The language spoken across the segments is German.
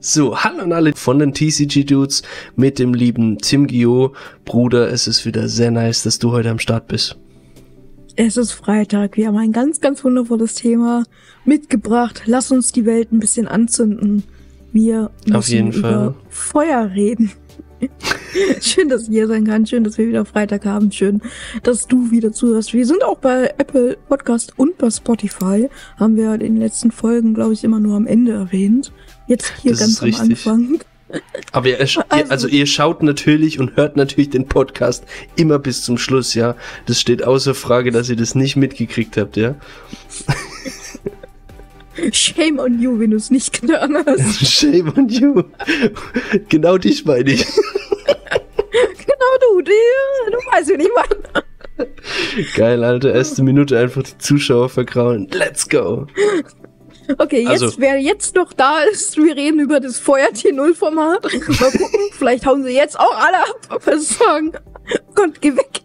So, hallo an alle von den TCG Dudes mit dem lieben Tim Gio. Bruder, es ist wieder sehr nice, dass du heute am Start bist. Es ist Freitag. Wir haben ein ganz, ganz wundervolles Thema mitgebracht. Lass uns die Welt ein bisschen anzünden. Wir müssen Auf jeden über Fall. Feuer reden. schön, dass ich hier sein kann. Schön, dass wir wieder Freitag haben. Schön, dass du wieder zuhörst. Wir sind auch bei Apple Podcast und bei Spotify. Haben wir in den letzten Folgen, glaube ich, immer nur am Ende erwähnt. Jetzt hier Das ganz am richtig. Anfang. Aber ihr, also, Also- ihr schaut natürlich und hört natürlich den Podcast immer bis zum Schluss, ja. Das steht außer Frage, dass ihr das nicht mitgekriegt habt, ja. Shame on you, wenn du es nicht getan hast. Shame on you. genau dich meine ich. genau du, die, du weißt, wie ich meine. Geil, Alter. Erste Minute einfach die Zuschauer vergrauen. Let's go. Okay, jetzt, Also- wer jetzt noch da ist, wir reden über das Feuertier Null Format. Mal gucken, vielleicht hauen sie jetzt auch alle ab, was sagen. Gott, geh weg.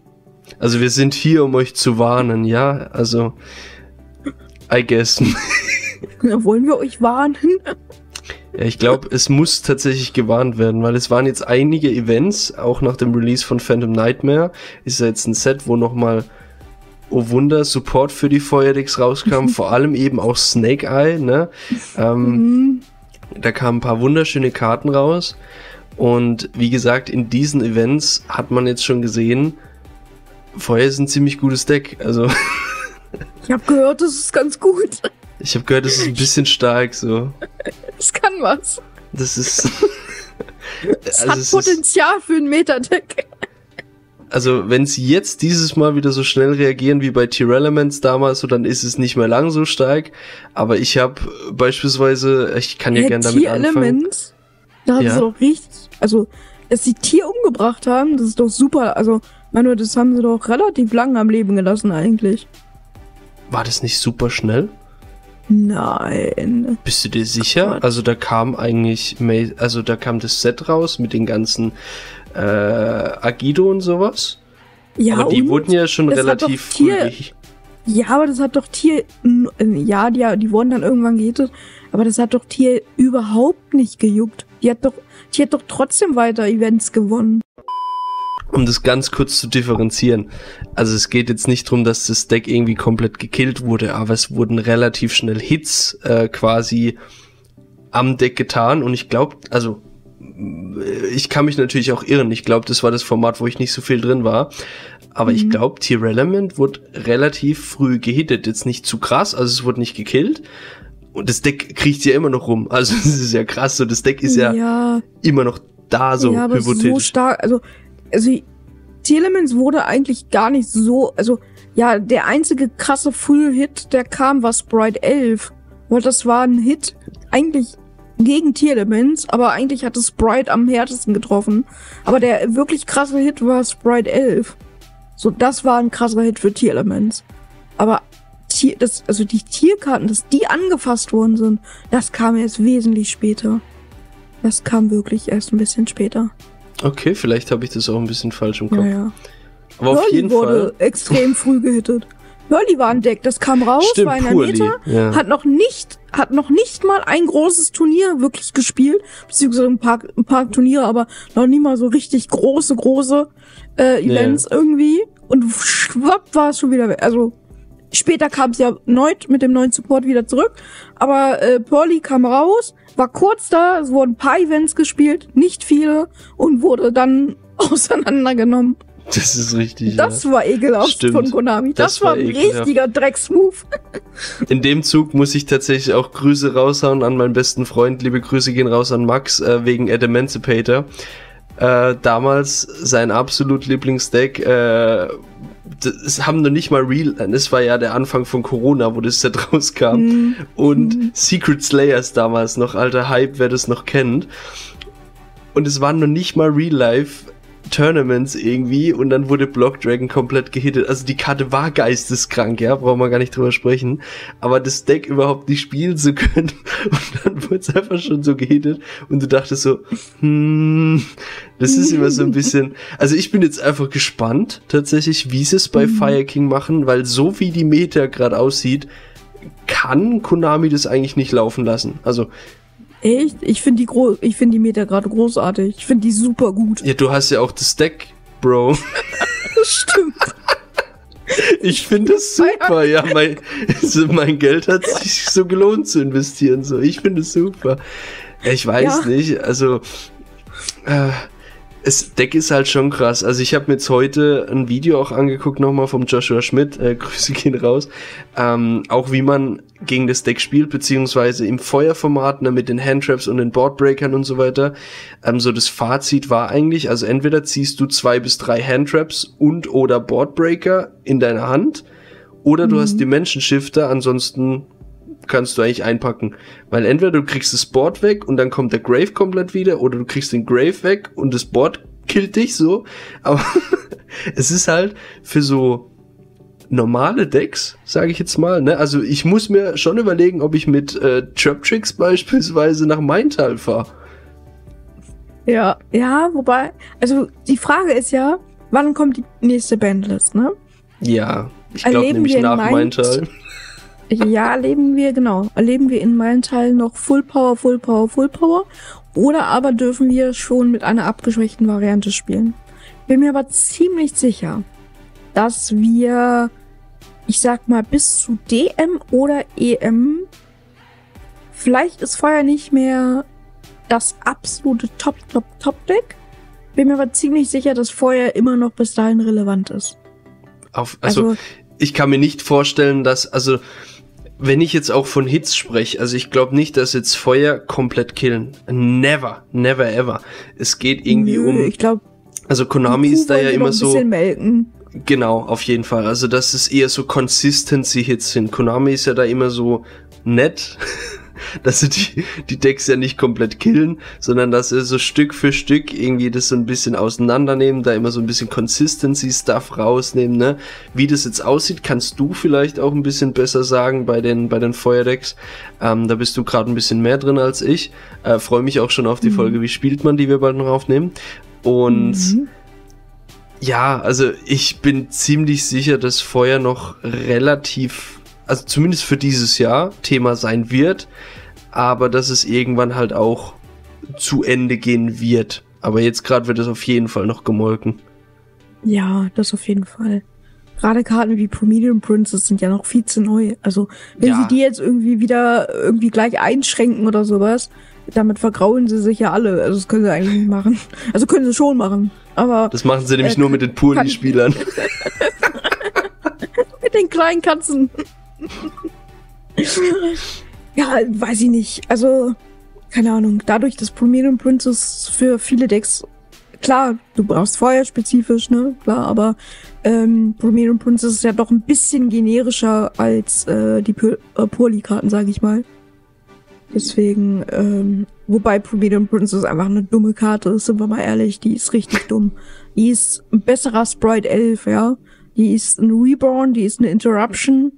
Also wir sind hier, um euch zu warnen, ja. Also, I guess. Na, wollen wir euch warnen? Ja, ich glaube, es muss tatsächlich gewarnt werden, weil es waren jetzt einige Events, auch nach dem Release von Phantom Nightmare, ist ja jetzt ein Set, wo nochmal, oh Wunder, Support für die Feuerdecks rauskam, vor allem eben auch Snake Eye, ne? Ähm, Mhm. da kamen ein paar wunderschöne Karten raus und wie gesagt, in diesen Events hat man jetzt schon gesehen, Feuer ist ein ziemlich gutes Deck, also Ich habe gehört, das ist ganz gut. ich habe gehört, es ist ein bisschen stark, so. Das kann was. Das ist... Es Also hat es ist- Potenzial für ein Metadeck. Also, wenn sie jetzt dieses Mal wieder so schnell reagieren wie bei Tier Elements damals, so dann ist es nicht mehr lang so stark. Aber ich habe beispielsweise, ich kann ja Hä, gern damit Tier anfangen. Elements, da hat Ja. doch richtig, also, dass sie Tier umgebracht haben, das ist doch super. Also, Manu, das haben sie doch relativ lang am Leben gelassen eigentlich. War das nicht super schnell? Nein. Bist du dir sicher? Gott. Also da kam eigentlich, also da kam das Set raus mit den ganzen äh, Agido und sowas. Ja, Aber die wurden ja schon relativ früh. Ja, aber das hat doch Tier. Ja, die, die wurden dann irgendwann gehittet. Aber das hat doch Tier überhaupt nicht gejuckt. Die hat doch, die hat doch trotzdem weiter Events gewonnen. Um das ganz kurz zu differenzieren. Also es geht jetzt nicht drum, dass das Deck irgendwie komplett gekillt wurde, aber es wurden relativ schnell Hits äh, quasi am Deck getan und ich glaube, also ich kann mich natürlich auch irren. Ich glaube, das war das Format, wo ich nicht so viel drin war. Aber ich glaube, Tier Element wurde relativ früh gehittet. Jetzt nicht zu krass, also es wurde nicht gekillt. Und das Deck kriecht ja immer noch rum. Also das ist ja krass. So, das Deck ist ja, ja, immer noch da, so ja aber so hypothetisch. stark. Also, also T-Elements wurde eigentlich gar nicht so. Also, ja, der einzige krasse Full-Hit, der kam, war Sprite 11. Weil das war ein Hit eigentlich gegen T-Elements, aber eigentlich hat es Sprite am härtesten getroffen. Aber der wirklich krasse Hit war Sprite 11. So, das war ein krasser Hit für T-Elements. Aber Tier, das, also die Tierkarten, dass die angefasst worden sind, das kam erst wesentlich später. Das kam wirklich erst ein bisschen später. Okay, vielleicht habe ich das auch ein bisschen falsch im Kopf. Ja, ja. Aber auf Hurley jeden wurde Fall. extrem früh gehittet. Hurley war ein Deck, das kam raus, Stimmt, war in der. Meta, Ja. hat noch nicht, hat noch nicht mal ein großes Turnier wirklich gespielt, beziehungsweise ein paar, ein paar Turniere, aber noch nie mal so richtig große, große äh, Events irgendwie. Und schwapp war es schon wieder weg. Also später kam es ja erneut mit dem neuen Support wieder zurück, aber äh, Pearly kam raus, war kurz da, es wurden ein paar Events gespielt, nicht viele, und wurde dann auseinandergenommen. Das ist richtig. Das ja. war ekelhaft Stimmt. von Konami. Das, Das war war ein richtiger Drecksmove. In dem Zug muss ich tatsächlich auch Grüße raushauen an meinen besten Freund. Liebe Grüße gehen raus an Max äh, wegen Adamantipator. Äh, damals sein absolut Lieblingsdeck. Äh, das haben noch nicht mal Real. Das war ja der Anfang von Corona, wo das Set rauskam. Mhm. Und Secret Slayers damals noch, alter Hype, wer das noch kennt. Und es waren noch nicht mal Real Life Tournaments irgendwie und dann wurde Block Dragon komplett gehittet. Also die Karte war geisteskrank, ja, brauchen wir gar nicht drüber sprechen. Aber das Deck überhaupt nicht spielen zu können und dann wurde es einfach schon so gehittet und du dachtest so, hm, das ist immer so ein bisschen. Also ich bin jetzt einfach gespannt tatsächlich, wie sie es bei Fire King machen, weil so wie die Meta gerade aussieht, kann Konami das eigentlich nicht laufen lassen. Also Echt? Ich finde die, gro ich find die Meta gerade großartig. Ich finde die super gut. Ja, du hast ja auch das Deck, Bro. Stimmt. Ich finde es super, ja. Mein, mein Geld hat sich so gelohnt zu investieren. So, ich finde es super. Ich weiß Ja. nicht, also äh, es Deck ist halt schon krass. Also ich habe mir jetzt heute ein Video auch angeguckt nochmal vom Joshua Schmidt. Äh, Grüße gehen raus. Ähm, auch wie man gegen das Deck spielt beziehungsweise im Feuerformat ne, mit den Handtraps und den Boardbreakern und so weiter. Ähm, so das Fazit war eigentlich, also entweder ziehst du zwei bis drei Handtraps und oder Boardbreaker in deiner Hand oder du hast Dimension Shifter, ansonsten kannst du eigentlich einpacken. Weil entweder du kriegst das Board weg und dann kommt der Grave komplett wieder oder du kriegst den Grave weg und das Board killt dich so. Aber es ist halt für so normale Decks, sage ich jetzt mal. Ne? Also ich muss mir schon überlegen, ob ich mit äh, Trap Tricks beispielsweise nach Maintal fahre. Ja, ja, wobei, also die Frage ist ja, wann kommt die nächste Bandlist, ne? Ja, ich glaube nämlich nach Maintal. Ja, erleben wir, genau, erleben wir in meinem Teil noch Full Power, Full Power, Full Power. Oder aber dürfen wir schon mit einer abgeschwächten Variante spielen. Bin mir aber ziemlich sicher, dass wir, ich sag mal, bis zu DM oder EM, vielleicht ist Feuer nicht mehr das absolute Top, Top, Top Deck. Bin mir aber ziemlich sicher, dass Feuer immer noch bis dahin relevant ist. Auf, also, Also, ich kann mir nicht vorstellen, dass, also, wenn ich jetzt auch von Hits spreche, also ich glaube nicht, dass jetzt Feuer komplett killen. Never, never ever. Es geht irgendwie nö, um, ich glaube, also Konami ist da ja immer so, Ein bisschen melken. genau, auf jeden Fall. Also dass es eher so Consistency-Hits sind. Konami ist ja da immer so nett, dass sie die, die Decks ja nicht komplett killen, sondern dass sie so Stück für Stück irgendwie das so ein bisschen auseinandernehmen, da immer so ein bisschen Consistency-Stuff rausnehmen, ne? Wie das jetzt aussieht, kannst du vielleicht auch ein bisschen besser sagen bei den, bei den Feuerdecks. Ähm, da bist du gerade ein bisschen mehr drin als ich. Äh, Freue mich auch schon auf die Mhm. Folge, wie spielt man, die wir bald noch aufnehmen. Und Mhm. ja, also ich bin ziemlich sicher, dass Feuer noch relativ, also zumindest für dieses Jahr Thema sein wird, aber dass es irgendwann halt auch zu Ende gehen wird. Aber jetzt gerade wird es auf jeden Fall noch gemolken. Ja, das auf jeden Fall. Gerade Karten wie Promedium Princess sind ja noch viel zu neu. Also, wenn Ja. sie die jetzt irgendwie wieder irgendwie gleich einschränken oder sowas, damit vergraulen sie sich ja alle. Also, das können sie eigentlich nicht machen. Also, können sie schon machen. Aber Das machen sie nämlich Äh, nur mit den Purli-Spielern. mit den kleinen Katzen. ja, weiß ich nicht. Also, keine Ahnung. Dadurch, dass Promedium Princess für viele Decks, klar, du brauchst Feuer spezifisch, ne, klar, aber ähm, Promedium Princess ist ja doch ein bisschen generischer als äh, die äh, Purli-Karten, sag ich mal. Deswegen, ähm, wobei Promedium Princess einfach eine dumme Karte ist, sind wir mal ehrlich, die ist richtig dumm. Die ist ein besserer Sprite 11, ja. Die ist ein Reborn, die ist eine Interruption.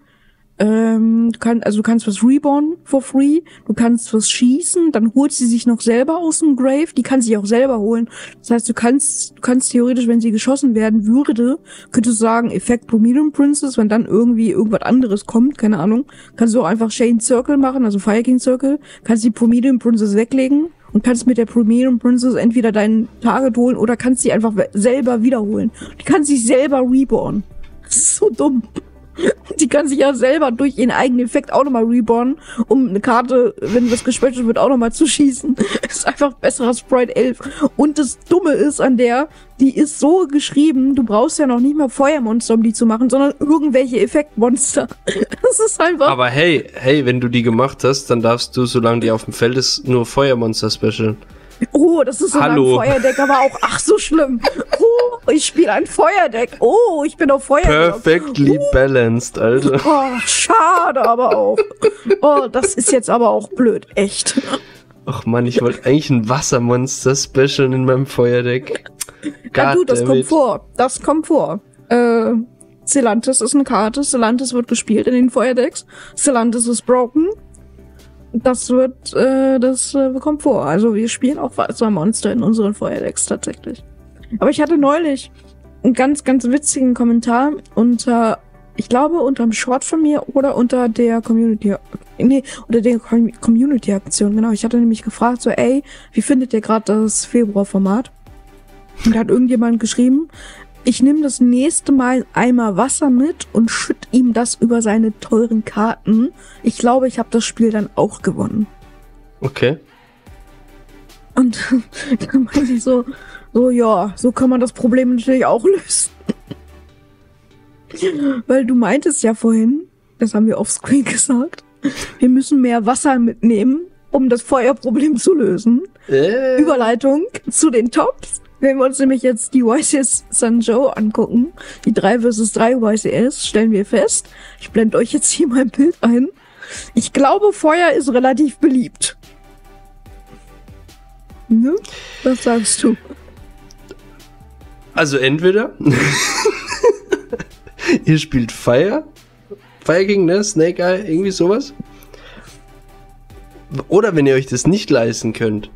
Ähm, du kannst, also du kannst was reborn for free, du kannst was schießen, dann holt sie sich noch selber aus dem Grave, die kann sich auch selber holen. Das heißt, du kannst, du kannst theoretisch, wenn sie geschossen werden würde, könntest du sagen, Effekt Promedium Princess, wenn dann irgendwie irgendwas anderes kommt, keine Ahnung, kannst du auch einfach Shane Circle machen, also Fire King Circle, kannst die Promedium Princess weglegen und kannst mit der Promedium Princess entweder deinen Target holen oder kannst sie einfach selber wiederholen. Die kann sich selber reborn. Das ist so dumm. Die kann sich ja selber durch ihren eigenen Effekt auch nochmal reborn, um eine Karte, wenn was gespeichert wird, auch nochmal zu schießen. ist einfach besserer Sprite 11. Und das Dumme ist an der, die ist so geschrieben, du brauchst ja noch nicht mal Feuermonster, um die zu machen, sondern irgendwelche Effektmonster. Das ist einfach... Aber hey, hey, wenn du die gemacht hast, dann darfst du, solange die auf dem Feld ist, nur Feuermonster specialen. Oh, das ist sogar Hallo. ein Feuerdeck, aber auch ach so schlimm. Oh, ich spiele ein Feuerdeck. Oh, ich bin auf Feuer. Perfectly balanced, Alter. Oh, schade aber auch. Oh, das ist jetzt aber auch blöd, echt. Ach man, ich wollte eigentlich ein Wassermonster specialen in meinem Feuerdeck. ja, du, das kommt vor. Das kommt vor. Äh, Celantis ist eine Karte. Celantis wird gespielt in den Feuerdecks. Celantis ist broken. Das wird, äh, das äh, kommt vor. Also wir spielen auch Wassermonster in unseren Feuerdecks tatsächlich. Aber ich hatte neulich einen ganz, ganz witzigen Kommentar unter ich glaube, unterm Short von mir oder unter der Community, nee, unter der Com Community-Aktion, genau. Ich hatte nämlich gefragt, so, ey, wie findet ihr gerade das Februar-Format? Und da hat irgendjemand geschrieben, ich nehme das nächste Mal einmal Wasser mit und schütt ihm das über seine teuren Karten. Ich glaube, ich habe das Spiel dann auch gewonnen. Okay. Und dann meinte ich so, so ja, so kann man das Problem natürlich auch lösen. Weil du meintest ja vorhin, das haben wir offscreen gesagt, wir müssen mehr Wasser mitnehmen, um das Feuerproblem zu lösen. Äh. Überleitung zu den Tops. Wenn wir uns nämlich jetzt die YCS Sanjo angucken, die 3 vs 3 YCS, stellen wir fest, ich blende euch jetzt hier mein Bild ein. Ich glaube, Feuer ist relativ beliebt. Ne? Was sagst du? Also entweder ihr spielt Fire, Fire King, ne? Snake Eye, irgendwie sowas. Oder wenn ihr euch das nicht leisten könnt,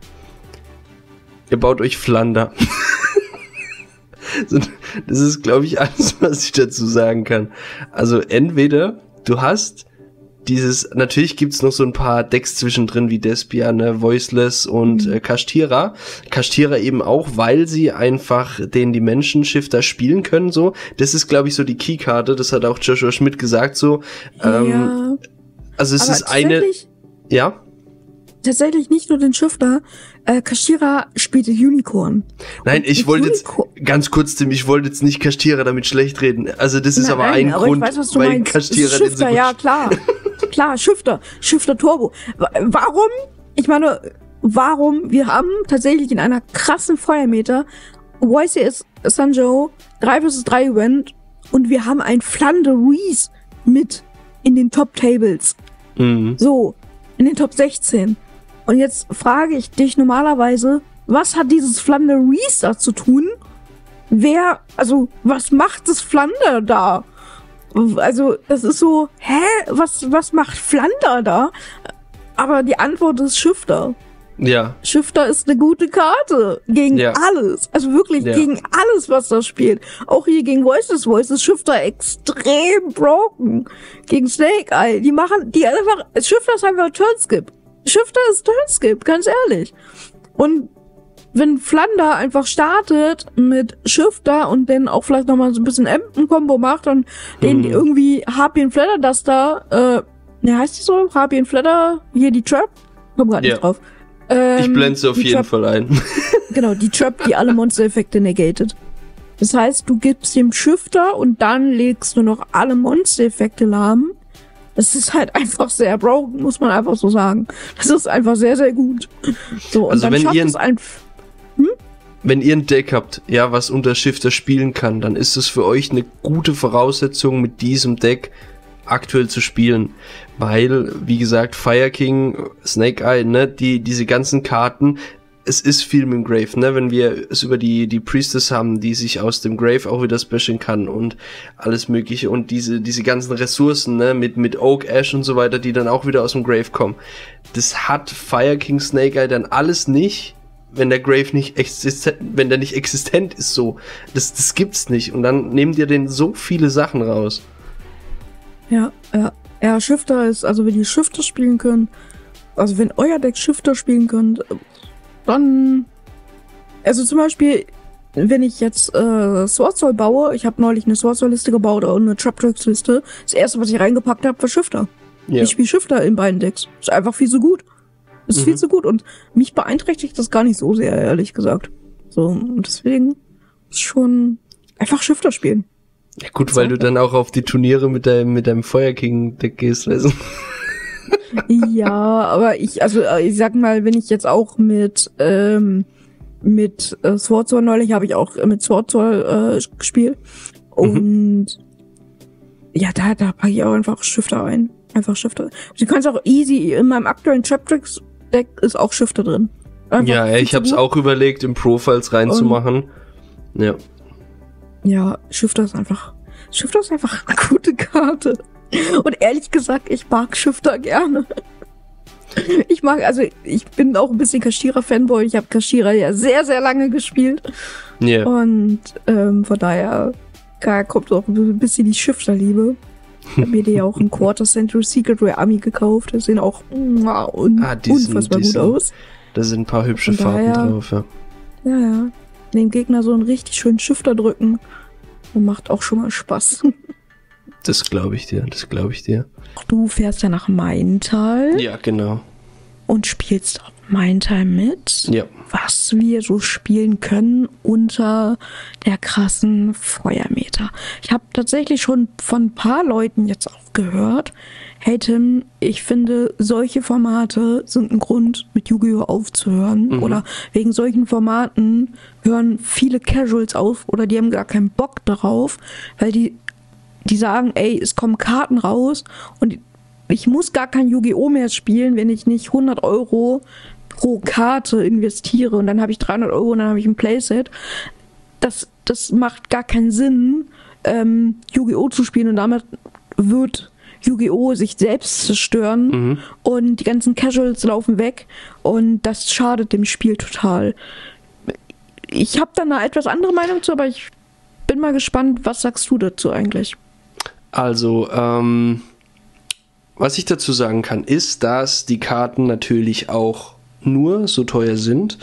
ihr baut euch Flander. Das ist, glaube ich, alles, was ich dazu sagen kann. Also entweder du hast dieses, natürlich gibt's noch so ein paar Decks zwischendrin wie Despia, ne, Voiceless und äh, Kashtira. Kashtira eben auch, weil sie einfach den Dimension Shifter spielen können, so. Das ist, glaube ich, so die Keykarte, das hat auch Joshua Schmidt gesagt, so. Ähm, ja. Also es Aber ist eine, ja, Tatsächlich nicht nur den Shifter. Äh, Kashira spielt Unicorn. nein, Und ich wollte jetzt, ganz kurz, Tim, ich wollte jetzt nicht Kashtira damit schlecht reden. Also das ist Nein, aber nein, ein aber Grund, ich weiß, was du weil meinst. Ist den so Shifter, gut ja, klar. klar, Shifter. Shifter Turbo. Wa- Warum? Ich meine, warum? Wir haben tatsächlich in einer krassen Feuermeter YCS Sanjo 3 vs 3 Event und wir haben ein Flanderies mit in den Top Tables. Mhm. So, in den Top 16. Und jetzt frage ich dich normalerweise, was hat dieses Flanderies da zu tun? Wer, also, was macht das Flander da? Also, das ist so, hä? Was, was macht Flander da? Aber die Antwort ist Shifter. Ja, Shifter ist eine gute Karte. Gegen Ja. alles. Also wirklich Ja. gegen alles, was da spielt. Auch hier gegen Voices Voice ist Shifter extrem broken. Gegen Snake Eye. Die machen, die einfach, Shifter ist einfach Turnskip. Shifter ist Turnskip, ganz ehrlich. Und wenn Flander einfach startet mit Shifter und dann auch vielleicht nochmal so ein bisschen Empen-Kombo macht und den Mhm. irgendwie Harpien Flatter Duster, äh, ne, heißt die so? Harpien Flatter, hier die Trap? Komm grad Ja. nicht drauf. ich Ähm, blende sie auf jeden Trap, Fall ein. Genau, die Trap, die alle Monster-Effekte negated. Das heißt, du gibst dem Shifter und dann legst du noch alle Monster-Effekte lahm. Das ist halt einfach sehr broken, muss man einfach so sagen. Das ist einfach sehr, sehr gut. So, und Also dann wenn schafft ihr ein- es einfach. Wenn ihr ein Deck habt, ja, was unter Shifter spielen kann, dann ist es für euch eine gute Voraussetzung, mit diesem Deck aktuell zu spielen. Weil, wie gesagt, Fire King, Snake Eye, ne, die, diese ganzen Karten, es ist viel mit dem Grave, ne, wenn wir es über die, die Priestess haben, die sich aus dem Grave auch wieder specialen kann und alles mögliche und diese, diese ganzen Ressourcen, ne, mit, mit Oak, Ash und so weiter, die dann auch wieder aus dem Grave kommen. Das hat Fire King Snake Eye dann alles nicht, wenn der Grave nicht existent, wenn der nicht existent ist, so. Das, das gibt's nicht. Und dann nehmt ihr den so viele Sachen raus. Ja, ja. Ja, Shifter ist, also wenn ihr Shifter spielen könnt, also wenn euer Deck Shifter spielen könnt, dann, also zum Beispiel, wenn ich jetzt äh, Sword Soul baue, ich habe neulich eine Sword Soul Liste gebaut und eine Trap Tracks Liste, das erste, was ich reingepackt habe, war Shifter. Ja. Ich spiele Shifter in beiden Decks. Ist einfach viel zu gut. Ist Mhm. viel zu gut und mich beeinträchtigt das gar nicht so sehr, ehrlich gesagt. So, und deswegen ist schon einfach Shifter spielen. ja gut, weil du dann auch auf die Turniere mit deinem, mit deinem Fire King Deck gehst, weißt du? Ja, aber ich, also äh, ich sag mal, wenn ich jetzt auch mit ähm, mit äh, Sword Soul neulich habe ich auch mit Sword Soul äh, gespielt und ja, da da packe ich auch einfach Shifter ein, einfach Shifter. Du kannst auch easy in meinem aktuellen Traptrix Deck ist auch Shifter drin. Einfach Ja, ich hab's gut. auch überlegt, im Profiles reinzumachen. Ja. Ja, Shifter ist einfach Shifter ist einfach eine gute Karte. Und ehrlich gesagt, ich mag Shifter gerne. Ich mag, also ich bin auch ein bisschen Kashira-Fanboy. Ich habe Kashira ja sehr, sehr lange gespielt. Ja. Und ähm, von daher da kommt auch ein bisschen die Shifter-Liebe. Ich habe mir die auch im Quarter Century Secret Rare Army gekauft. Die sehen auch un Ah, die sind- unfassbar die gut sind- aus. Da sind ein paar hübsche Von Farben daher- drauf, ja. Ja, ja. Dem Gegner so einen richtig schönen Shifter drücken. Und macht auch schon mal Spaß. Das glaube ich dir, das glaube ich dir. Du fährst ja nach Maintal Ja, genau. und spielst auch Maintal mit. Ja. was wir so spielen können unter der krassen Feuermeter. Ich habe tatsächlich schon von ein paar Leuten jetzt auch gehört, hey Tim, ich finde, solche Formate sind ein Grund, mit Yu-Gi-Oh! aufzuhören. Oder wegen solchen Formaten hören viele Casuals auf oder die haben gar keinen Bock darauf, weil die, die sagen, ey, es kommen Karten raus und ich muss gar kein Yu-Gi-Oh! mehr spielen, wenn ich nicht 100 Euro pro Karte investiere und dann habe ich 300 Euro und dann habe ich ein Playset. Das, das macht gar keinen Sinn, ähm, Yu-Gi-Oh! zu spielen und damit wird Yu-Gi-Oh! sich selbst zerstören und die ganzen Casuals laufen weg und das schadet dem Spiel total. Ich habe da eine etwas andere Meinung zu, aber ich bin mal gespannt, was sagst du dazu eigentlich? Also, ähm, was ich dazu sagen kann, ist, dass die Karten natürlich auch nur so teuer sind,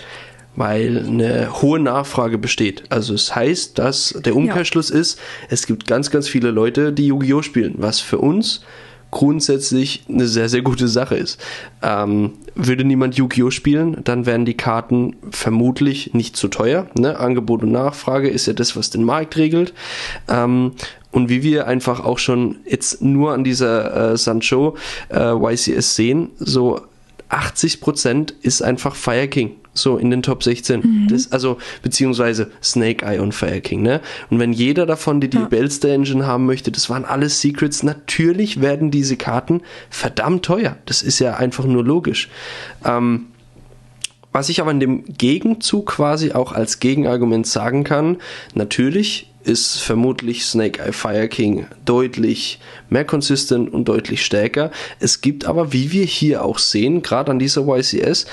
weil eine hohe Nachfrage besteht. Also es heißt, dass der Umkehrschluss ist, es gibt ganz, ganz viele Leute, die Yu-Gi-Oh! spielen, was für uns grundsätzlich eine sehr, sehr gute Sache ist. Ähm, würde niemand Yu-Gi-Oh! spielen, dann wären die Karten vermutlich nicht zu teuer. Ne? Angebot und Nachfrage ist ja das, was den Markt regelt. Ähm, und wie wir einfach auch schon jetzt nur an dieser äh, Sancho äh, YCS sehen, so 80% ist einfach Fire King. So in den Top 16. Das, also, beziehungsweise Snake Eye und Fire King, ne? Und wenn jeder davon die, die Ja. Bellster Engine haben möchte, das waren alles Secrets, natürlich werden diese Karten verdammt teuer. Das ist ja einfach nur logisch. Ähm, was ich aber in dem Gegenzug quasi auch als Gegenargument sagen kann, natürlich ist vermutlich Snake Eye Fire King deutlich mehr consistent und deutlich stärker. Es gibt aber, wie wir hier auch sehen, gerade an dieser YCS,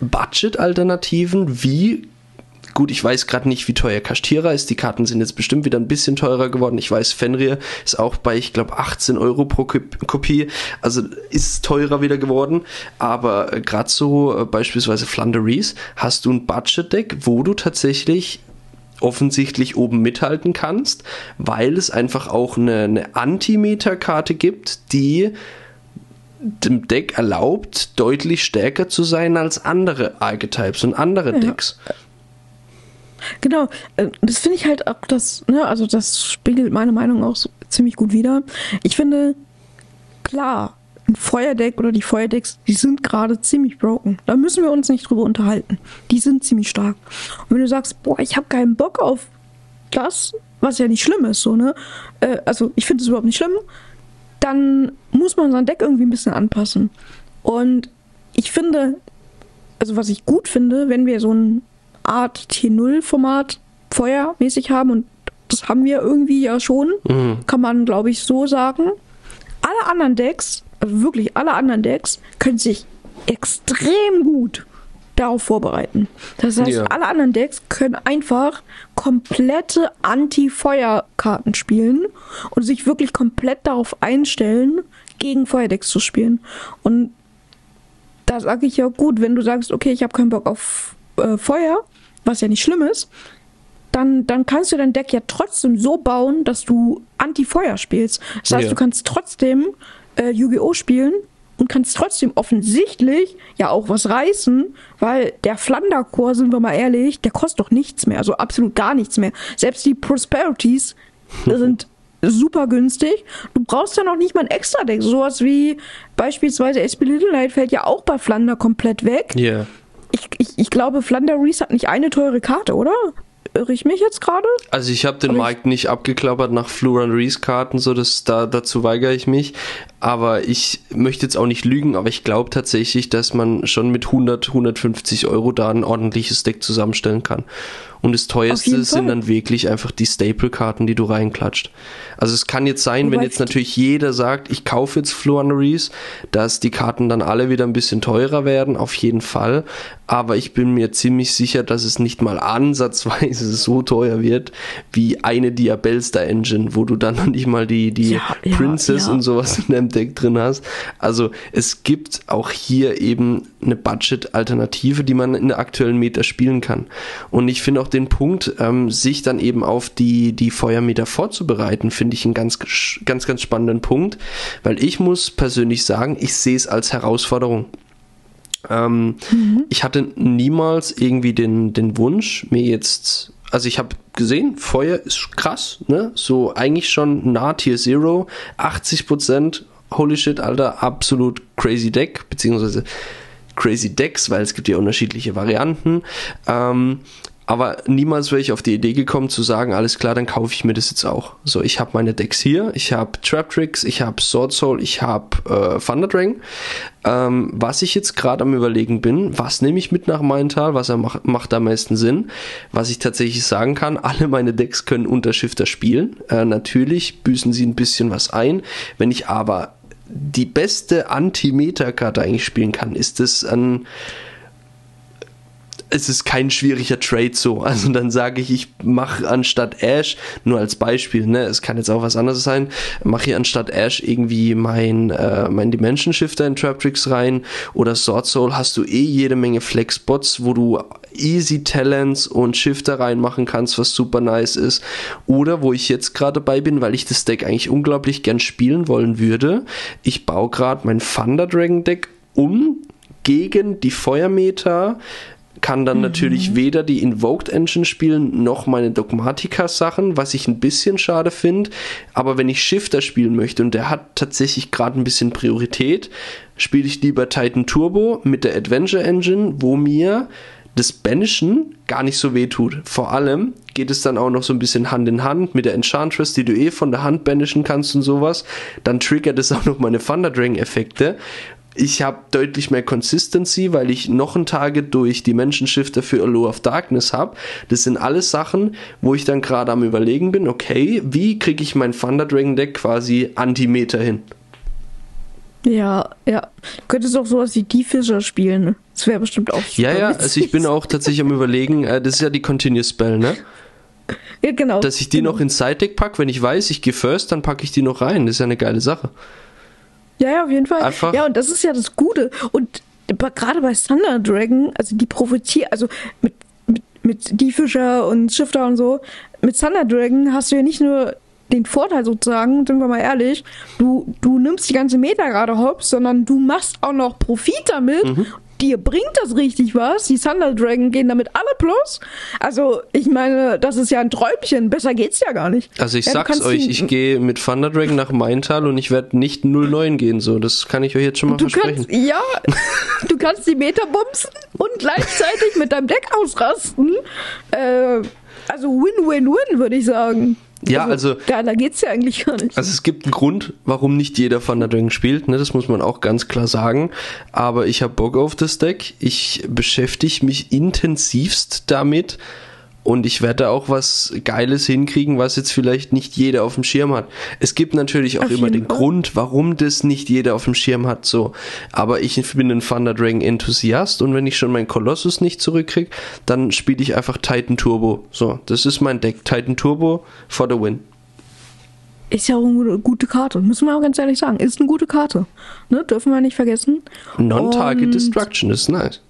Budget-Alternativen wie Gut, ich weiß gerade nicht, wie teuer Kashtira ist. Die Karten sind jetzt bestimmt wieder ein bisschen teurer geworden. Ich weiß, Fenrir ist auch bei, ich glaube, 18 Euro pro Kop- Kopie. Also ist teurer wieder geworden. Aber äh, gerade so äh, beispielsweise Flanderies hast du ein Budget-Deck, wo du tatsächlich offensichtlich oben mithalten kannst, weil es einfach auch eine, eine Anti-Meta-Karte gibt, die dem Deck erlaubt, deutlich stärker zu sein als andere Archetypes und andere Decks. Genau, äh, das finde ich halt auch das, ne, also das spiegelt meine Meinung auch so ziemlich gut wider. Ich finde, klar, ein Feuerdeck oder die Feuerdecks, die sind gerade ziemlich broken. Da müssen wir uns nicht drüber unterhalten. Die sind ziemlich stark. Und wenn du sagst, boah, ich habe keinen Bock auf das, was ja nicht schlimm ist, so, ne? Äh, also ich finde es überhaupt nicht schlimm, dann muss man sein Deck irgendwie ein bisschen anpassen. Und ich finde, also was ich gut finde, wenn wir so ein Art T0-Format feuermäßig haben und das haben wir irgendwie ja schon, kann man glaube ich so sagen. Alle anderen Decks, also wirklich alle anderen Decks, können sich extrem gut darauf vorbereiten. Das heißt, Ja. alle anderen Decks können einfach komplette Anti-Feuer-Karten spielen und sich wirklich komplett darauf einstellen, gegen Feuerdecks zu spielen. Und da sage ich ja gut, wenn du sagst, okay, ich habe keinen Bock auf äh, Feuer, was ja nicht schlimm ist, dann, dann kannst du dein Deck ja trotzdem so bauen, dass du Anti-Feuer spielst. Das heißt, Ja. du kannst trotzdem äh, Yu-Gi-Oh! spielen und kannst trotzdem offensichtlich ja auch was reißen, weil der Flanderchor, sind wir mal ehrlich, der kostet doch nichts mehr, also absolut gar nichts mehr. Selbst die Prosperities sind super günstig. Du brauchst ja noch nicht mal ein extra Deck. Sowas wie beispielsweise SP Little Light fällt ja auch bei Flander komplett weg. Ja. Ich, ich, ich glaube, Flander Reese hat nicht eine teure Karte, oder? Irre ich mich jetzt gerade? Also ich habe den Markt nicht abgeklappert nach Fluran Reese Karten, so das da dazu weigere ich mich. Aber ich möchte jetzt auch nicht lügen, aber ich glaube tatsächlich, dass man schon mit 100, 150 Euro da ein ordentliches Deck zusammenstellen kann. Und das teuerste sind dann wirklich einfach die Staple-Karten, die du reinklatscht. Also es kann jetzt sein, wenn jetzt natürlich jeder sagt, ich kaufe jetzt Fluanaries, dass die Karten dann alle wieder ein bisschen teurer werden, auf jeden Fall. Aber ich bin mir ziemlich sicher, dass es nicht mal ansatzweise so teuer wird wie eine Diabellstar Engine, wo du dann noch nicht mal die, die ja, Princess ja, ja. und sowas in deinem Deck drin hast. Also es gibt auch hier eben eine Budget-Alternative, die man in der aktuellen Meta spielen kann. Und ich finde auch den Punkt, ähm, sich dann eben auf die, die Feuermeter vorzubereiten, finde ich einen ganz, ganz, ganz spannenden Punkt, weil ich muss persönlich sagen, ich sehe es als Herausforderung. Ähm, mhm. Ich hatte niemals irgendwie den, den Wunsch, mir jetzt, also ich habe gesehen, Feuer ist krass, ne? So eigentlich schon nah Tier Zero, 80 Prozent, holy shit, Alter, absolut crazy Deck, beziehungsweise crazy Decks, weil es gibt ja unterschiedliche Varianten. Ähm, aber niemals wäre ich auf die Idee gekommen zu sagen, alles klar, dann kaufe ich mir das jetzt auch. So, ich habe meine Decks hier, ich habe Trap Tricks, ich habe Sword Soul, ich habe äh, Thunder Dragon. Ähm, was ich jetzt gerade am überlegen bin, was nehme ich mit nach Maintal, was er macht, macht am meisten Sinn. Was ich tatsächlich sagen kann, alle meine Decks können Unterschifter spielen. Äh, natürlich büßen sie ein bisschen was ein. Wenn ich aber die beste Anti-Meta-Karte eigentlich spielen kann, ist es ein es ist kein schwieriger Trade so. Also dann sage ich, ich mache anstatt Ash, nur als Beispiel, ne, es kann jetzt auch was anderes sein, mache ich anstatt Ash irgendwie mein, äh, mein Dimension Shifter in Traptrix rein oder Sword Soul hast du eh jede Menge Flexbots, wo du easy Talents und Shifter reinmachen kannst, was super nice ist. Oder wo ich jetzt gerade dabei bin, weil ich das Deck eigentlich unglaublich gern spielen wollen würde. Ich baue gerade mein Thunder Dragon Deck um gegen die Feuermeter kann dann mhm. natürlich weder die Invoked Engine spielen, noch meine Dogmatica-Sachen, was ich ein bisschen schade finde. Aber wenn ich Shifter spielen möchte und der hat tatsächlich gerade ein bisschen Priorität, spiele ich lieber Titan Turbo mit der Adventure Engine, wo mir das Banishen gar nicht so weh tut. Vor allem geht es dann auch noch so ein bisschen Hand in Hand mit der Enchantress, die du eh von der Hand banishen kannst und sowas. Dann triggert es auch noch meine Thunder Dragon Effekte ich habe deutlich mehr Consistency, weil ich noch ein Target durch die Menschenschifter für Allure of Darkness habe. Das sind alles Sachen, wo ich dann gerade am überlegen bin, okay, wie kriege ich mein Thunder Dragon Deck quasi Antimeter hin? Ja, ja. Du könntest auch sowas wie die Fischer spielen. Das wäre bestimmt auch Ja, ja, also ich bin auch tatsächlich am überlegen, äh, das ist ja die Continuous Spell, ne? Ja, genau. Dass ich die genau. noch ins Side Deck packe, wenn ich weiß, ich gehe first, dann packe ich die noch rein. Das ist ja eine geile Sache. Ja, ja, auf jeden Fall. Einfach ja, und das ist ja das Gute. Und gerade bei Thunder Dragon, also die profitieren, also mit, mit, mit D-Fischer und Shifter und so, mit Thunder Dragon hast du ja nicht nur den Vorteil sozusagen, sind wir mal ehrlich, du, du nimmst die ganze Meta gerade hops, sondern du machst auch noch Profit damit mhm dir bringt das richtig was. Die Thunder Dragon gehen damit alle plus. Also, ich meine, das ist ja ein Träumchen. Besser geht's ja gar nicht. Also, ich ja, sag's euch, ich gehe mit Thunder Dragon nach Maintal und ich werde nicht 09 gehen, so. Das kann ich euch jetzt schon mal du versprechen. Kannst, ja, du kannst die Meter bumsen und gleichzeitig mit deinem Deck ausrasten. Äh, also, Win-Win-Win, würde ich sagen. Ja, also. also da, da geht's ja eigentlich gar nicht. Also es gibt einen Grund, warum nicht jeder Thunder Dragon spielt, ne? Das muss man auch ganz klar sagen. Aber ich habe Bock auf das Deck. Ich beschäftige mich intensivst damit und ich werde auch was Geiles hinkriegen, was jetzt vielleicht nicht jeder auf dem Schirm hat. Es gibt natürlich auch auf immer den Fall. Grund, warum das nicht jeder auf dem Schirm hat, so. Aber ich bin ein Thunder Dragon Enthusiast und wenn ich schon meinen Colossus nicht zurückkriege, dann spiele ich einfach Titan Turbo. So, das ist mein Deck. Titan Turbo for the win. Ist ja auch eine gute Karte, müssen wir auch ganz ehrlich sagen. Ist eine gute Karte. Ne? Dürfen wir nicht vergessen. Non-Target Destruction ist nice.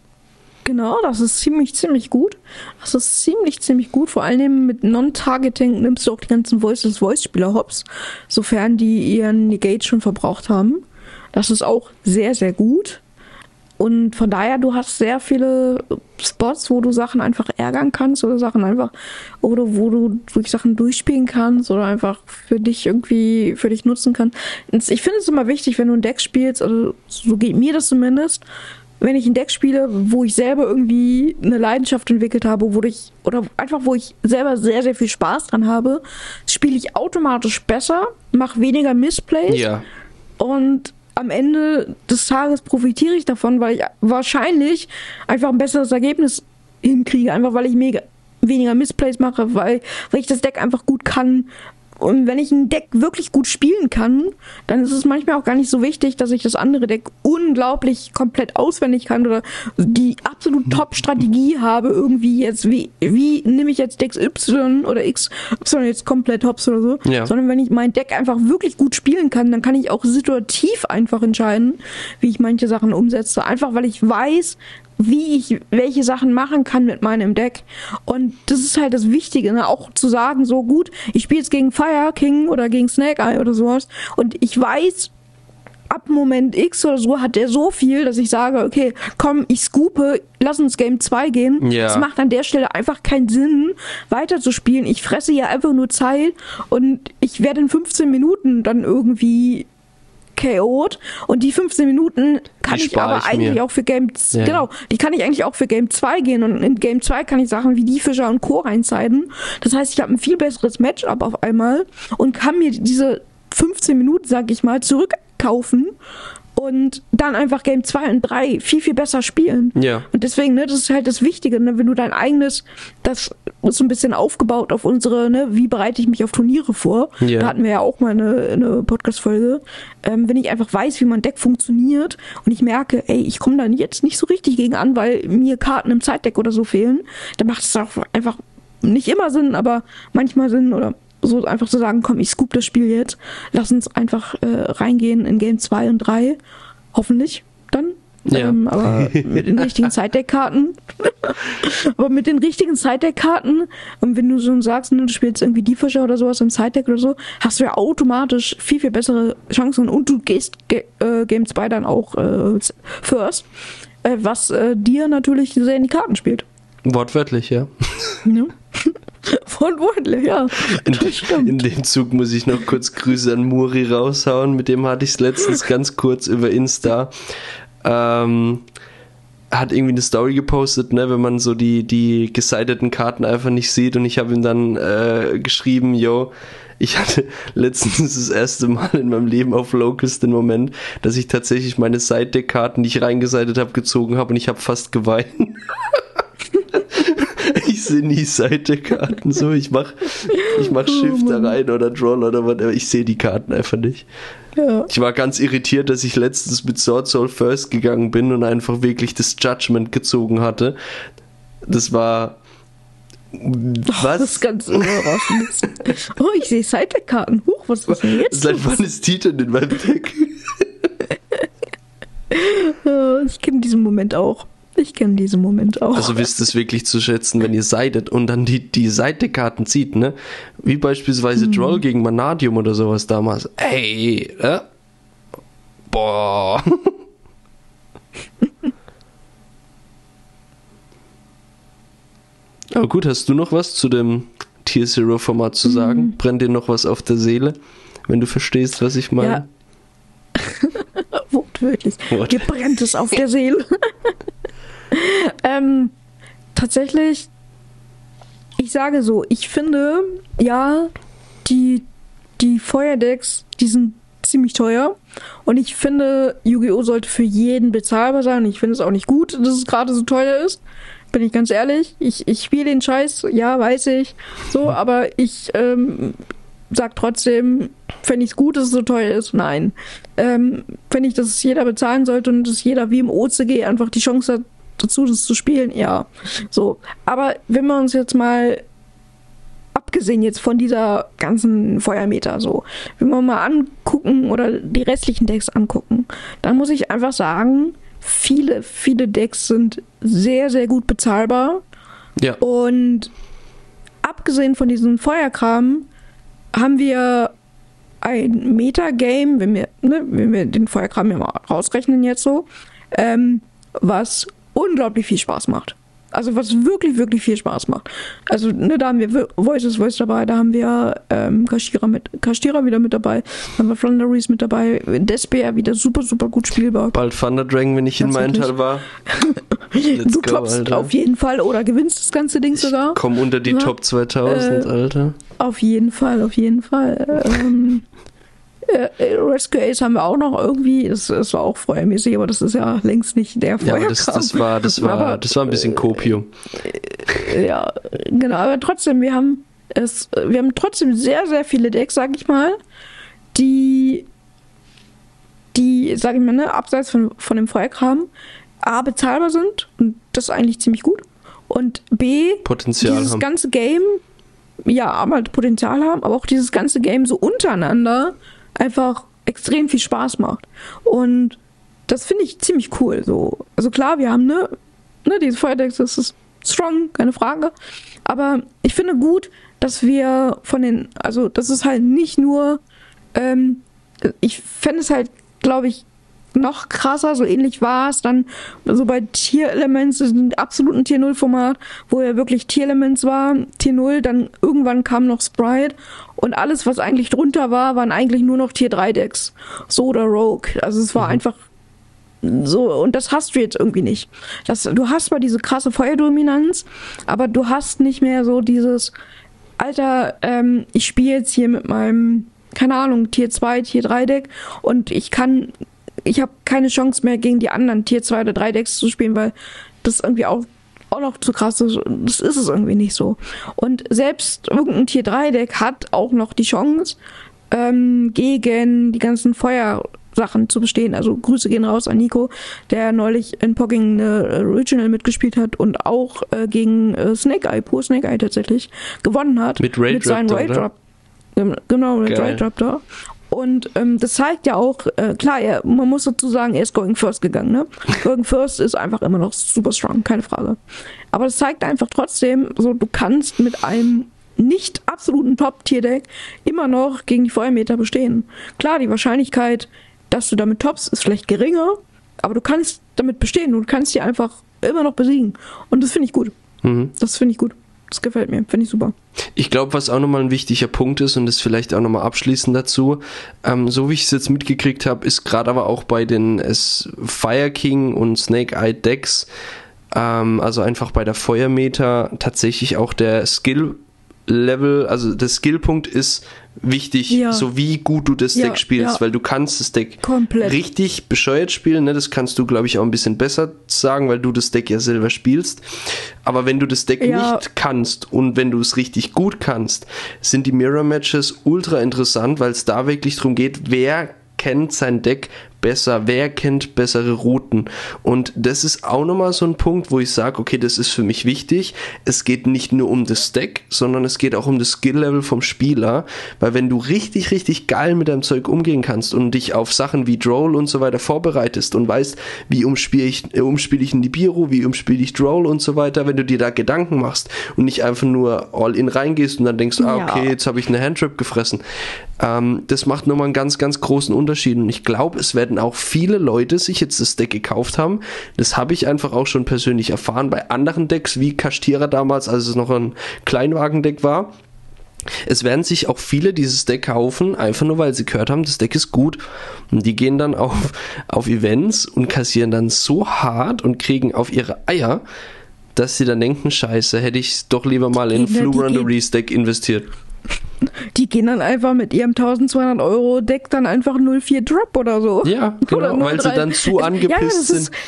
Genau, das ist ziemlich, ziemlich gut. Das ist ziemlich, ziemlich gut. Vor allem mit Non-Targeting nimmst du auch die ganzen Voices-Voice-Spieler hops, sofern die ihren Negate schon verbraucht haben. Das ist auch sehr, sehr gut. Und von daher, du hast sehr viele Spots, wo du Sachen einfach ärgern kannst oder Sachen einfach, oder wo du durch Sachen durchspielen kannst oder einfach für dich irgendwie, für dich nutzen kannst. Ich finde es immer wichtig, wenn du ein Deck spielst, also so geht mir das zumindest, wenn ich ein Deck spiele, wo ich selber irgendwie eine Leidenschaft entwickelt habe, wo ich, oder einfach wo ich selber sehr, sehr viel Spaß dran habe, spiele ich automatisch besser, mache weniger Missplays. Ja. und am Ende des Tages profitiere ich davon, weil ich wahrscheinlich einfach ein besseres Ergebnis hinkriege, einfach weil ich mega weniger Missplays mache, weil, weil ich das Deck einfach gut kann, und wenn ich ein Deck wirklich gut spielen kann, dann ist es manchmal auch gar nicht so wichtig, dass ich das andere Deck unglaublich komplett auswendig kann oder die absolut Top-Strategie habe, irgendwie jetzt, wie, wie nehme ich jetzt Decks Y oder X, Y jetzt komplett hops oder so, ja. sondern wenn ich mein Deck einfach wirklich gut spielen kann, dann kann ich auch situativ einfach entscheiden, wie ich manche Sachen umsetze. Einfach weil ich weiß, wie ich welche Sachen machen kann mit meinem Deck. Und das ist halt das Wichtige, ne? auch zu sagen, so gut, ich spiele jetzt gegen Fire King oder gegen Snake Eye oder sowas und ich weiß, ab Moment X oder so hat der so viel, dass ich sage, okay, komm, ich scoope, lass uns Game 2 gehen. Ja. Es macht an der Stelle einfach keinen Sinn, weiterzuspielen. Ich fresse ja einfach nur Zeit und ich werde in 15 Minuten dann irgendwie KO'd und die 15 Minuten kann ich aber ich eigentlich mir. auch für Game ja. genau, die kann ich eigentlich auch für Game 2 gehen und in Game 2 kann ich Sachen wie die Fischer und Co reinzeiten. Das heißt, ich habe ein viel besseres Matchup auf einmal und kann mir diese 15 Minuten, sag ich mal, zurückkaufen und dann einfach Game 2 und 3 viel, viel besser spielen. Ja. Und deswegen, ne, das ist halt das Wichtige, ne, wenn du dein eigenes, das ist so ein bisschen aufgebaut auf unsere, ne, wie bereite ich mich auf Turniere vor. Ja. Da hatten wir ja auch mal eine, eine Podcast-Folge. Ähm, wenn ich einfach weiß, wie mein Deck funktioniert und ich merke, ey, ich komme dann jetzt nicht so richtig gegen an, weil mir Karten im Zeitdeck oder so fehlen, dann macht es auch einfach nicht immer Sinn, aber manchmal Sinn oder so einfach zu sagen, komm, ich scoop das Spiel jetzt, lass uns einfach äh, reingehen in Game 2 und 3, hoffentlich dann. Ja. Ähm, aber mit den richtigen Sidedeck-Karten. aber mit den richtigen Sidedeck-Karten, und wenn du so sagst, ne, du spielst irgendwie die Fischer oder sowas im Sidedeck oder so, hast du ja automatisch viel, viel bessere Chancen und du gehst äh, Game 2 dann auch äh, first, äh, was äh, dir natürlich sehr in die Karten spielt. Wortwörtlich, ja. ja. Wortwörtlich, ja. In, in, dem Zug muss ich noch kurz Grüße an Muri raushauen. Mit dem hatte ich es letztens ganz kurz über Insta. Ähm, hat irgendwie eine Story gepostet, ne, wenn man so die, die gesideten Karten einfach nicht sieht. Und ich habe ihm dann äh, geschrieben, yo, ich hatte letztens das erste Mal in meinem Leben auf Locust den Moment, dass ich tatsächlich meine Side-Deck-Karten, die ich reingeseitet habe, gezogen habe und ich habe fast geweint. Ich sehe nie Seite-Karten so. Ich mach, ich mach oh Shift da rein oder Draw oder whatever. Ich sehe die Karten einfach nicht. Ja. Ich war ganz irritiert, dass ich letztens mit Sword Soul First gegangen bin und einfach wirklich das Judgment gezogen hatte. Das war. Was? Oh, das ist ganz überraschend. oh, ich sehe Sidedeck-Karten. Huch, was ist denn jetzt? Seit wann ist die denn in meinem Deck? ich kenne diesen Moment auch. Ich kenne diesen Moment auch. Also wisst es wirklich zu schätzen, wenn ihr seidet und dann die, die Seitekarten zieht, ne? Wie beispielsweise mhm. Droll gegen Manadium oder sowas damals. Ey, äh? Boah. Aber gut, hast du noch was zu dem Tier Zero Format zu sagen? Mhm. Brennt dir noch was auf der Seele, wenn du verstehst, was ich meine? Ja. Wortwörtlich. Dir brennt es auf der Seele. ähm, tatsächlich, ich sage so, ich finde, ja, die, die Feuerdecks, die sind ziemlich teuer. Und ich finde, Yu-Gi-Oh! sollte für jeden bezahlbar sein. Und ich finde es auch nicht gut, dass es gerade so teuer ist. Bin ich ganz ehrlich. Ich, ich spiele den Scheiß, ja, weiß ich. So, aber ich ähm, sag trotzdem, fände ich es gut, dass es so teuer ist? Nein. Ähm, fände ich, dass es jeder bezahlen sollte und dass jeder wie im OCG einfach die Chance hat, dazu, das zu spielen, ja. So. Aber wenn wir uns jetzt mal abgesehen jetzt von dieser ganzen Feuermeter so, wenn wir mal angucken oder die restlichen Decks angucken, dann muss ich einfach sagen, viele, viele Decks sind sehr, sehr gut bezahlbar. Ja. Und abgesehen von diesem Feuerkram haben wir ein Metagame, wenn wir, ne, wenn wir den Feuerkram ja mal rausrechnen jetzt so, ähm, was unglaublich viel Spaß macht. Also was wirklich, wirklich viel Spaß macht. Also ne, da haben wir Voices Voice dabei, da haben wir ähm, Kashira, mit, Kashira wieder mit dabei, da haben wir Flunderies mit dabei, Despair wieder super, super gut spielbar. Bald Thunder Dragon, wenn ich in meinem Teil war. du toppst auf jeden Fall oder gewinnst das ganze Ding ich sogar. Komm unter die ja. Top 2000, äh, Alter. Auf jeden Fall, auf jeden Fall. Ähm, Äh, äh, Rescue Ace haben wir auch noch irgendwie. Das, das war auch feuermäßig, aber das ist ja längst nicht der Feuer. Ja, das, das war, das war, aber, das war ein bisschen Kopium. Äh, ja, genau. Aber trotzdem, wir haben es, wir haben trotzdem sehr, sehr viele Decks, sag ich mal, die, die, sag ich mal, ne, abseits von, von dem Feuerkram, A, bezahlbar sind und das ist eigentlich ziemlich gut. Und B, Potenzial dieses haben. ganze Game, ja, aber halt Potenzial haben, aber auch dieses ganze Game so untereinander einfach extrem viel Spaß macht. Und das finde ich ziemlich cool. So. Also klar, wir haben ne, ne diese Feuerdecks, das ist strong, keine Frage. Aber ich finde gut, dass wir von den, also das ist halt nicht nur, ähm, ich fände es halt, glaube ich, noch krasser, so ähnlich war es dann so bei Tier Elements, diesem absoluten Tier 0 Format, wo ja wirklich Tier Elements war, Tier 0, dann irgendwann kam noch Sprite und alles, was eigentlich drunter war, waren eigentlich nur noch Tier 3 Decks. So oder Rogue. Also es war mhm. einfach so, und das hast du jetzt irgendwie nicht. Das, du hast zwar diese krasse Feuerdominanz, aber du hast nicht mehr so dieses, Alter, ähm, ich spiele jetzt hier mit meinem, keine Ahnung, Tier 2, Tier 3 Deck und ich kann ich habe keine Chance mehr gegen die anderen Tier 2 oder 3 Decks zu spielen, weil das irgendwie auch, auch noch zu krass ist. Das ist es irgendwie nicht so. Und selbst irgendein Tier 3 Deck hat auch noch die Chance, ähm, gegen die ganzen Feuersachen zu bestehen. Also Grüße gehen raus an Nico, der neulich in Pogging eine Original mitgespielt hat und auch äh, gegen äh, Snake Eye, pur Snake Eye tatsächlich, gewonnen hat. Mit Raid mit seinem Raid Drop. Genau, mit Raid Drop da. Und ähm, das zeigt ja auch, äh, klar, er, man muss dazu sagen, er ist Going First gegangen. Ne? going First ist einfach immer noch super strong, keine Frage. Aber das zeigt einfach trotzdem, so du kannst mit einem nicht absoluten Top-Tier-Deck immer noch gegen die Feuermeter bestehen. Klar, die Wahrscheinlichkeit, dass du damit tops, ist vielleicht geringer, aber du kannst damit bestehen. Du kannst die einfach immer noch besiegen. Und das finde ich gut. Mhm. Das finde ich gut. Das gefällt mir, finde ich super. Ich glaube, was auch nochmal ein wichtiger Punkt ist und das vielleicht auch nochmal abschließend dazu, ähm, so wie ich es jetzt mitgekriegt habe, ist gerade aber auch bei den es Fire King und Snake Eye Decks, ähm, also einfach bei der Feuermeter tatsächlich auch der Skill Level, also der Skillpunkt ist wichtig, ja. so wie gut du das ja, Deck spielst, ja. weil du kannst das Deck Komplett. richtig bescheuert spielen, ne? das kannst du, glaube ich, auch ein bisschen besser sagen, weil du das Deck ja selber spielst. Aber wenn du das Deck nicht kannst und wenn du es richtig gut kannst, sind die Mirror Matches ultra interessant, weil es da wirklich darum geht, wer kennt sein Deck besser, wer kennt bessere Routen. Und das ist auch nochmal so ein Punkt, wo ich sage, okay, das ist für mich wichtig. Es geht nicht nur um das Deck, sondern es geht auch um das Skill-Level vom Spieler, weil wenn du richtig, richtig geil mit deinem Zeug umgehen kannst und dich auf Sachen wie Droll und so weiter vorbereitest und weißt, wie umspiele ich, äh, umspiele ich Nibiru, wie umspiele ich Droll und so weiter, wenn du dir da Gedanken machst und nicht einfach nur all in reingehst und dann denkst, ah, okay, jetzt habe ich eine Handtrap gefressen. Ähm, das macht nochmal einen ganz, ganz großen Unterschied und ich glaube, es werden auch viele Leute sich jetzt das Deck gekauft haben. Das habe ich einfach auch schon persönlich erfahren bei anderen Decks wie Kashtira damals, als es noch ein Kleinwagendeck war. Es werden sich auch viele dieses Deck kaufen, einfach nur weil sie gehört haben, das Deck ist gut. Und die gehen dann auf, auf Events und kassieren dann so hart und kriegen auf ihre Eier, dass sie dann denken, scheiße, hätte ich doch lieber mal in Flu Runderies Deck investiert. Die gehen dann einfach mit ihrem 1200 Euro Deck dann einfach 04 Drop oder so. Ja, genau, weil sie dann zu angepisst ja, sind.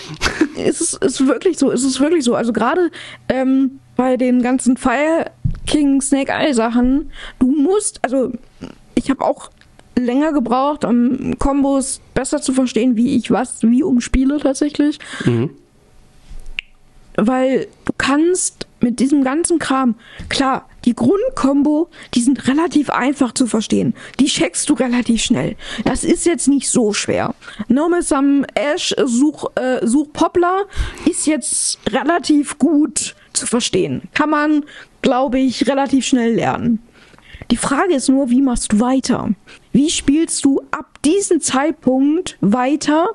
Ist, ist, ist wirklich so, ist es wirklich so. Also gerade ähm, bei den ganzen Fire King Snake Eye Sachen, du musst, also ich habe auch länger gebraucht, um Kombos besser zu verstehen, wie ich was wie umspiele tatsächlich. Mhm. Weil du kannst mit diesem ganzen Kram, klar, die Grundkombo, die sind relativ einfach zu verstehen. Die checkst du relativ schnell. Das ist jetzt nicht so schwer. Nomisam Ash Such, äh, Such Poplar ist jetzt relativ gut zu verstehen. Kann man, glaube ich, relativ schnell lernen. Die Frage ist nur, wie machst du weiter? Wie spielst du ab diesem Zeitpunkt weiter?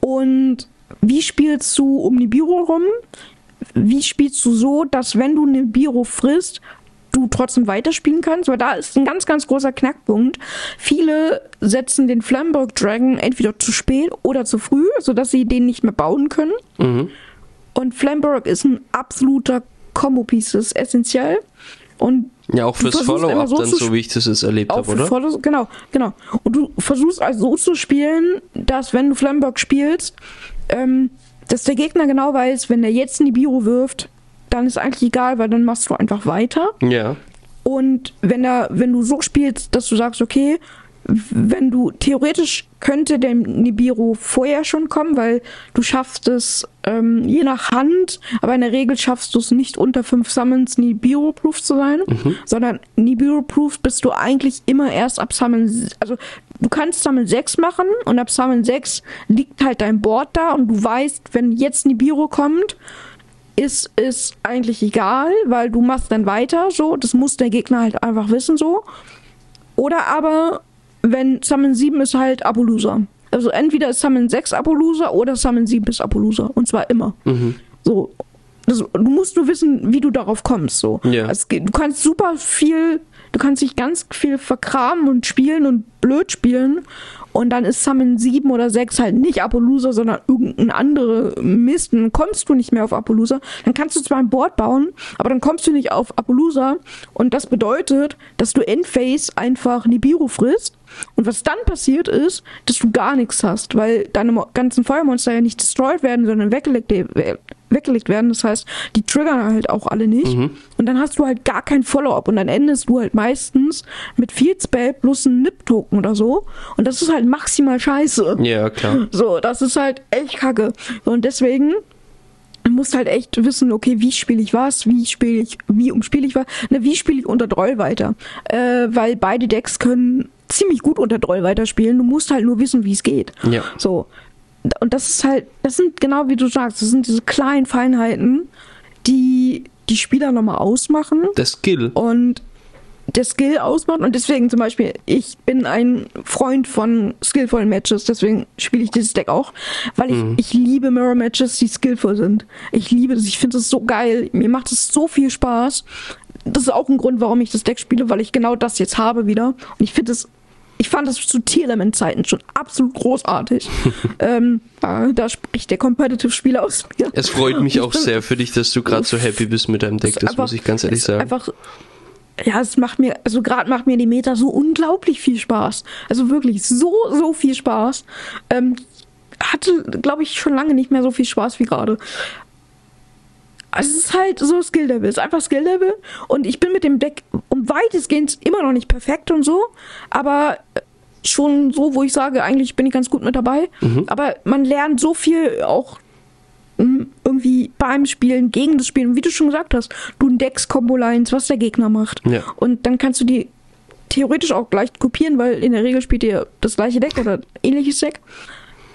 Und wie spielst du um die Büro rum? wie spielst du so, dass wenn du eine Biro frisst, du trotzdem weiterspielen kannst, weil da ist ein ganz, ganz großer Knackpunkt. Viele setzen den Flamberg Dragon entweder zu spät oder zu früh, sodass sie den nicht mehr bauen können. Mhm. Und Flamberg ist ein absoluter Combo-Piece, das ist essentiell. Und Ja, auch fürs Follow-up so dann, so wie ich das jetzt erlebt habe, oder? Follows, genau, genau. Und du versuchst also so zu spielen, dass wenn du Flamberg spielst, ähm, dass der Gegner genau weiß, wenn er jetzt Nibiru wirft, dann ist eigentlich egal, weil dann machst du einfach weiter. Ja. Und wenn er, wenn du so spielst, dass du sagst, okay, wenn du theoretisch könnte der Nibiru vorher schon kommen, weil du schaffst es ähm, je nach Hand, aber in der Regel schaffst du es nicht unter fünf Summons Nibiru-proof zu sein, sondern Nibiru-proof bist du eigentlich immer erst ab Summon, also du kannst Summon 6 machen und ab Summon 6 liegt halt dein Board da und du weißt, wenn jetzt Nibiru kommt, ist es eigentlich egal, weil du machst dann weiter, so, das muss der Gegner halt einfach wissen, so. Oder aber, wenn Summon 7 ist halt Apolloser. Also entweder ist Summon 6 Apolloser oder Summon 7 ist Apolloser. Und zwar immer. So. Das, du musst nur wissen, wie du darauf kommst, so. Ja. Also du kannst super viel, du kannst dich ganz viel verkramen und spielen und blöd spielen. Und dann ist Summon 7 oder 6 halt nicht Apolloser, sondern irgendein andere Mist. Und dann kommst du nicht mehr auf Apolloser. Dann kannst du zwar ein Board bauen, aber dann kommst du nicht auf Apolloser. Und das bedeutet, dass du Endphase einfach Nibiru frisst. Und was dann passiert ist, dass du gar nichts hast, weil deine ganzen Feuermonster ja nicht destroyed werden, sondern weggelegt, äh, weggelegt werden. Das heißt, die triggern halt auch alle nicht. Und dann hast du halt gar kein Follow-up. Und dann endest du halt meistens mit viel Spell plus ein Nip-Token oder so. Und das ist halt maximal scheiße. Ja, klar. So, das ist halt echt kacke. Und deswegen du musst halt echt wissen, okay, wie spiele ich was, wie spiele ich, wie umspiele ich was, ne, wie spiele ich unter Droll weiter. Äh, weil beide Decks können ziemlich gut unter Droll weiterspielen. Du musst halt nur wissen, wie es geht. Ja. So. Und das ist halt, das sind genau wie du sagst, das sind diese kleinen Feinheiten, die die Spieler nochmal ausmachen Der Skill. und der Skill ausmacht. Und deswegen zum Beispiel, ich bin ein Freund von skillvollen Matches, deswegen spiele ich dieses Deck auch, weil ich, ich liebe Mirror Matches, die skillvoll sind. Ich liebe das, ich finde es so geil, mir macht es so viel Spaß. Das ist auch ein Grund, warum ich das Deck spiele, weil ich genau das jetzt habe wieder. Und ich finde es, ich fand das zu Tier-Element-Zeiten schon absolut großartig. ähm, da, spricht der Competitive-Spieler aus mir. Es freut mich Ich auch sehr für dich, dass du gerade so happy bist mit deinem Deck. Das einfach- muss ich ganz ehrlich sagen. Einfach, ja, es macht mir, also gerade macht mir die Meta so unglaublich viel Spaß. Also wirklich so, so viel Spaß. Ähm, hatte, glaube ich, schon lange nicht mehr so viel Spaß wie gerade. Also es ist halt so Skill-Level, es ist einfach Skill-Level und ich bin mit dem Deck um weitestgehend immer noch nicht perfekt und so, aber schon so, wo ich sage, eigentlich bin ich ganz gut mit dabei. Aber man lernt so viel auch mm, irgendwie beim Spielen, gegen das Spielen, wie du schon gesagt hast, du entdeckst Combo-Lines, was der Gegner macht. Ja. Und dann kannst du die theoretisch auch gleich kopieren, weil in der Regel spielt ihr das gleiche Deck oder ähnliches Deck.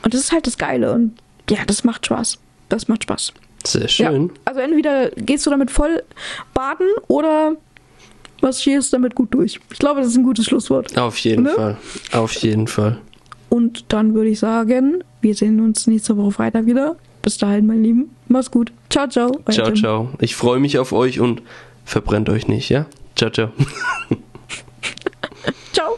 Und das ist halt das Geile. Und ja, das macht Spaß. Das macht Spaß. Sehr schön. Ja. Also entweder gehst du damit voll baden oder marschierst damit gut durch. Ich glaube, das ist ein gutes Schlusswort. Auf jeden Ne? Fall. Auf jeden Fall. Und dann würde ich sagen, wir sehen uns nächste Woche Freitag wieder. Bis dahin, mein Lieben. Mach's gut. Ciao, ciao. Ciao, Tim. ciao. Ich freue mich auf euch und verbrennt euch nicht, ja? Ciao, ciao. Ciao.